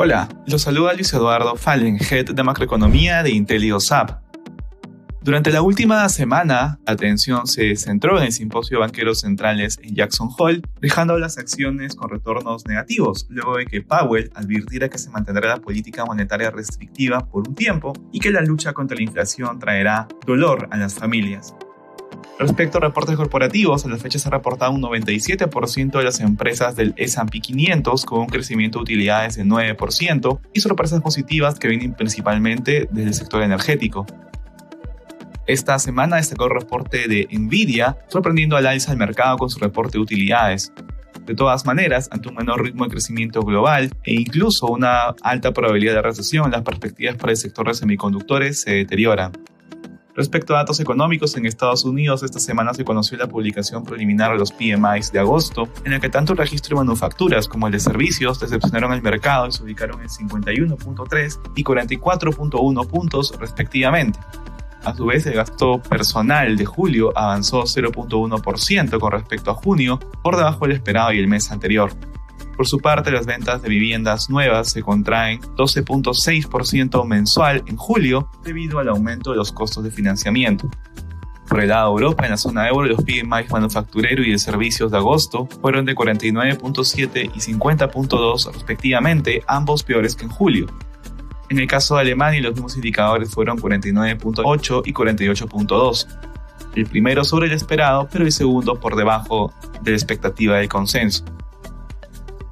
Hola, los saluda Luis Eduardo Fallen, Head de Macroeconomía de IntelioSAP. Durante la última semana, la atención se centró en el simposio de banqueros centrales en Jackson Hole, dejando las acciones con retornos negativos, luego de que Powell advirtiera que se mantendrá la política monetaria restrictiva por un tiempo y que la lucha contra la inflación traerá dolor a las familias. Respecto a reportes corporativos, a la fecha se ha reportado un 97% de las empresas del S&P 500 con un crecimiento de utilidades de 9% y sorpresas positivas que vienen principalmente desde el sector energético. Esta semana destacó el reporte de Nvidia, sorprendiendo al alza al mercado con su reporte de utilidades. De todas maneras, ante un menor ritmo de crecimiento global e incluso una alta probabilidad de recesión, las perspectivas para el sector de semiconductores se deterioran. Respecto a datos económicos en Estados Unidos, esta semana se conoció la publicación preliminar de los PMIs de agosto, en la que tanto el registro de manufacturas como el de servicios decepcionaron al mercado y se ubicaron en 51.3 y 44.1 puntos respectivamente. A su vez, el gasto personal de julio avanzó 0.1% con respecto a junio, por debajo del esperado y el mes anterior. Por su parte, las ventas de viviendas nuevas se contraen 12.6% mensual en julio debido al aumento de los costos de financiamiento. Por el lado de Europa, en la zona euro, los PMI manufacturero y de servicios de agosto fueron de 49.7 y 50.2 respectivamente, ambos peores que en julio. En el caso de Alemania, los mismos indicadores fueron 49.8 y 48.2. El primero sobre el esperado, pero el segundo por debajo de la expectativa del consenso.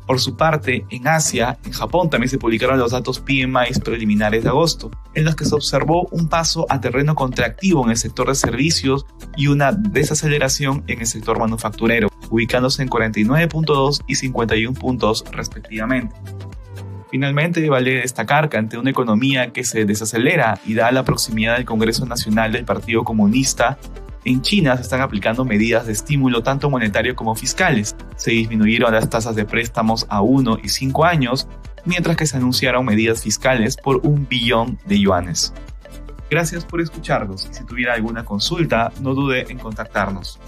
Por su parte, en Asia, en Japón también se publicaron los datos PMI preliminares de agosto, en los que se observó un paso a terreno contractivo en el sector de servicios y una desaceleración en el sector manufacturero, ubicándose en 49.2 y 51 puntos respectivamente. Finalmente, vale destacar que ante una economía que se desacelera y da la proximidad del Congreso Nacional del Partido Comunista, en China se están aplicando medidas de estímulo tanto monetario como fiscales. Se disminuyeron las tasas de préstamos a 1 y 5 años, mientras que se anunciaron medidas fiscales por un billón de yuanes. Gracias por escucharnos y si tuviera alguna consulta, no dude en contactarnos.